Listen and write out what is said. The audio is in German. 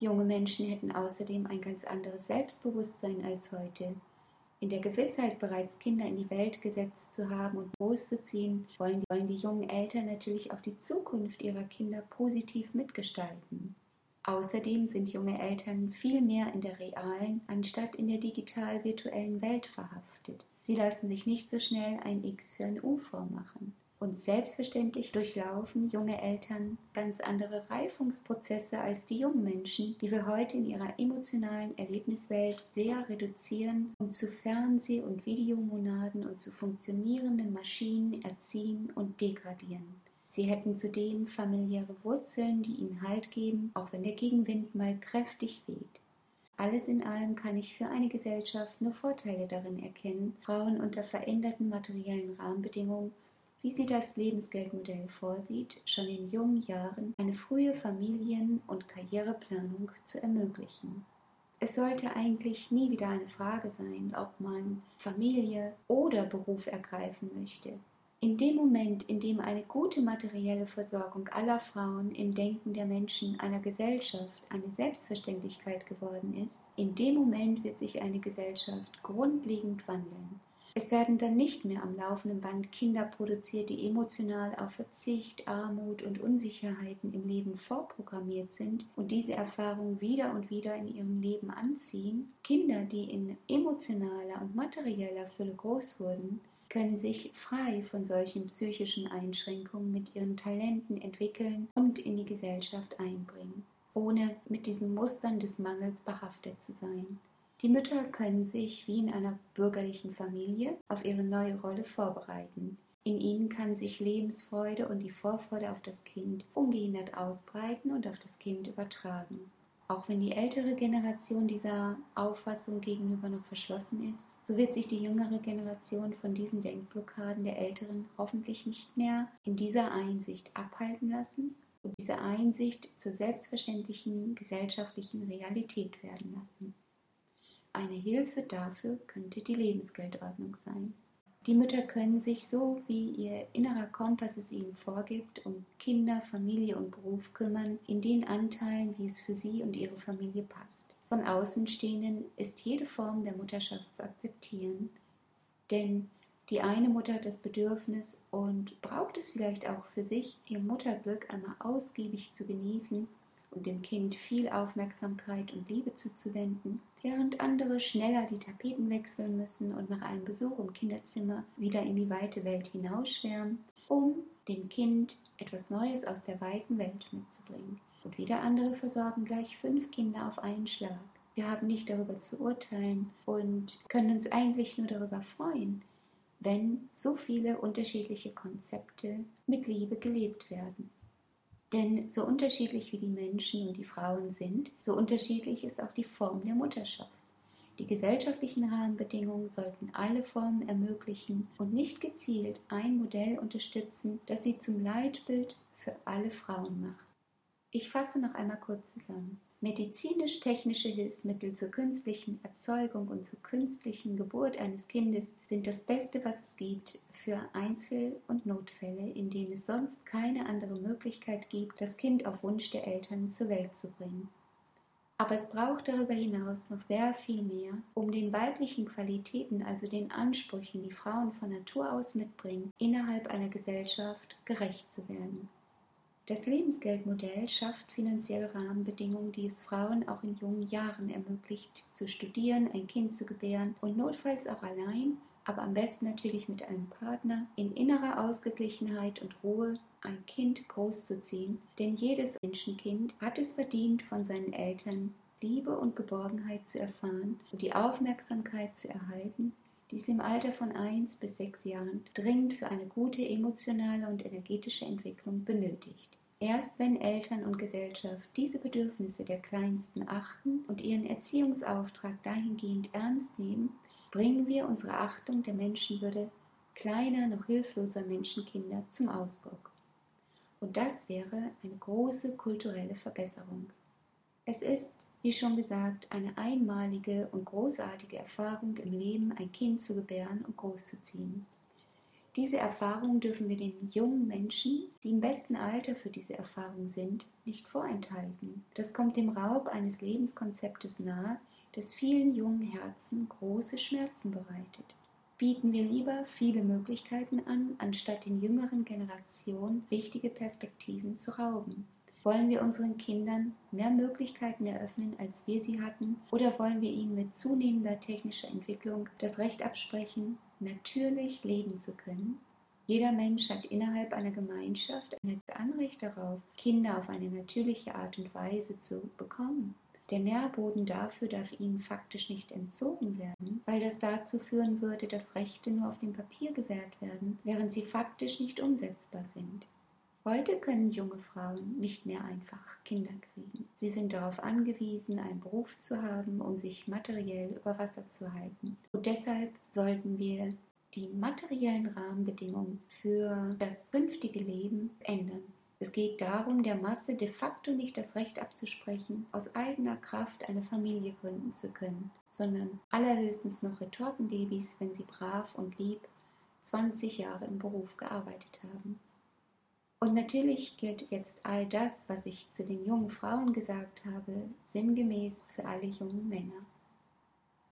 Junge Menschen hätten außerdem ein ganz anderes Selbstbewusstsein als heute. In der Gewissheit, bereits Kinder in die Welt gesetzt zu haben und großzuziehen, wollen, wollen die jungen Eltern natürlich auch die Zukunft ihrer Kinder positiv mitgestalten. Außerdem sind junge Eltern viel mehr in der realen anstatt in der digital-virtuellen Welt verhaftet. Sie lassen sich nicht so schnell ein X für ein U vormachen. Und selbstverständlich durchlaufen junge Eltern ganz andere Reifungsprozesse als die jungen Menschen, die wir heute in ihrer emotionalen Erlebniswelt sehr reduzieren und zu Fernseh- und Videomonaden und zu funktionierenden Maschinen erziehen und degradieren. Sie hätten zudem familiäre Wurzeln, die ihnen Halt geben, auch wenn der Gegenwind mal kräftig weht. Alles in allem kann ich für eine Gesellschaft nur Vorteile darin erkennen, Frauen unter veränderten materiellen Rahmenbedingungen, wie sie das Lebensgeldmodell vorsieht, schon in jungen Jahren eine frühe Familien- und Karriereplanung zu ermöglichen. Es sollte eigentlich nie wieder eine Frage sein, ob man Familie oder Beruf ergreifen möchte. In dem Moment, in dem eine gute materielle Versorgung aller Frauen im Denken der Menschen einer Gesellschaft eine Selbstverständlichkeit geworden ist, in dem Moment wird sich eine Gesellschaft grundlegend wandeln. Es werden dann nicht mehr am laufenden Band Kinder produziert, die emotional auf Verzicht, Armut und Unsicherheiten im Leben vorprogrammiert sind und diese Erfahrung wieder und wieder in ihrem Leben anziehen. Kinder, die in emotionaler und materieller Fülle groß wurden, können sich frei von solchen psychischen Einschränkungen mit ihren Talenten entwickeln und in die Gesellschaft einbringen, ohne mit diesen Mustern des Mangels behaftet zu sein. Die Mütter können sich wie in einer bürgerlichen Familie auf ihre neue Rolle vorbereiten. In ihnen kann sich Lebensfreude und die Vorfreude auf das Kind ungehindert ausbreiten und auf das Kind übertragen. Auch wenn die ältere Generation dieser Auffassung gegenüber noch verschlossen ist, so wird sich die jüngere Generation von diesen Denkblockaden der Älteren hoffentlich nicht mehr in dieser Einsicht abhalten lassen und diese Einsicht zur selbstverständlichen gesellschaftlichen Realität werden lassen. Eine Hilfe dafür könnte die Lebensgeldordnung sein. Die Mütter können sich so, wie ihr innerer Kompass es ihnen vorgibt, um Kinder, Familie und Beruf kümmern, in den Anteilen, wie es für sie und ihre Familie passt. Von Außenstehenden ist jede Form der Mutterschaft zu akzeptieren, denn die eine Mutter hat das Bedürfnis und braucht es vielleicht auch für sich, ihr Mutterglück einmal ausgiebig zu genießen und dem Kind viel Aufmerksamkeit und Liebe zuzuwenden, während andere schneller die Tapeten wechseln müssen und nach einem Besuch im Kinderzimmer wieder in die weite Welt hinausschwärmen, um dem Kind etwas Neues aus der weiten Welt mitzubringen. Und wieder andere versorgen gleich fünf Kinder auf einen Schlag. Wir haben nicht darüber zu urteilen und können uns eigentlich nur darüber freuen, wenn so viele unterschiedliche Konzepte mit Liebe gelebt werden. Denn so unterschiedlich wie die Menschen und die Frauen sind, so unterschiedlich ist auch die Form der Mutterschaft. Die gesellschaftlichen Rahmenbedingungen sollten alle Formen ermöglichen und nicht gezielt ein Modell unterstützen, das sie zum Leitbild für alle Frauen macht. Ich fasse noch einmal kurz zusammen. Medizinisch-technische Hilfsmittel zur künstlichen Erzeugung und zur künstlichen Geburt eines Kindes sind das Beste, was es gibt für Einzel- und Notfälle, in denen es sonst keine andere Möglichkeit gibt, das Kind auf Wunsch der Eltern zur Welt zu bringen. Aber es braucht darüber hinaus noch sehr viel mehr, um den weiblichen Qualitäten, also den Ansprüchen, die Frauen von Natur aus mitbringen, innerhalb einer Gesellschaft gerecht zu werden. Das Lebensgeldmodell schafft finanzielle Rahmenbedingungen, die es Frauen auch in jungen Jahren ermöglicht, zu studieren, ein Kind zu gebären und notfalls auch allein, aber am besten natürlich mit einem Partner, in innerer Ausgeglichenheit und Ruhe ein Kind großzuziehen, denn jedes Menschenkind hat es verdient, von seinen Eltern Liebe und Geborgenheit zu erfahren und die Aufmerksamkeit zu erhalten, die es im Alter von eins bis sechs Jahren dringend für eine gute emotionale und energetische Entwicklung benötigt. Erst wenn Eltern und Gesellschaft diese Bedürfnisse der Kleinsten achten und ihren Erziehungsauftrag dahingehend ernst nehmen, bringen wir unsere Achtung der Menschenwürde kleiner, noch hilfloser Menschenkinder zum Ausdruck. Und das wäre eine große kulturelle Verbesserung. Es ist, wie schon gesagt, eine einmalige und großartige Erfahrung im Leben, ein Kind zu gebären und großzuziehen. Diese Erfahrung dürfen wir den jungen Menschen, die im besten Alter für diese Erfahrung sind, nicht vorenthalten. Das kommt dem Raub eines Lebenskonzeptes nahe, das vielen jungen Herzen große Schmerzen bereitet. Bieten wir lieber viele Möglichkeiten an, anstatt den jüngeren Generationen wichtige Perspektiven zu rauben. Wollen wir unseren Kindern mehr Möglichkeiten eröffnen, als wir sie hatten? Oder wollen wir ihnen mit zunehmender technischer Entwicklung das Recht absprechen, natürlich leben zu können? Jeder Mensch hat innerhalb einer Gemeinschaft ein Anrecht darauf, Kinder auf eine natürliche Art und Weise zu bekommen. Der Nährboden dafür darf ihnen faktisch nicht entzogen werden, weil das dazu führen würde, dass Rechte nur auf dem Papier gewährt werden, während sie faktisch nicht umsetzbar sind. Heute können junge Frauen nicht mehr einfach Kinder kriegen. Sie sind darauf angewiesen, einen Beruf zu haben, um sich materiell über Wasser zu halten. Und deshalb sollten wir die materiellen Rahmenbedingungen für das künftige Leben ändern. Es geht darum, der Masse de facto nicht das Recht abzusprechen, aus eigener Kraft eine Familie gründen zu können, sondern allerhöchstens noch Retortenbabys, wenn sie brav und lieb 20 Jahre im Beruf gearbeitet haben. Und natürlich gilt jetzt all das, was ich zu den jungen Frauen gesagt habe, sinngemäß für alle jungen Männer.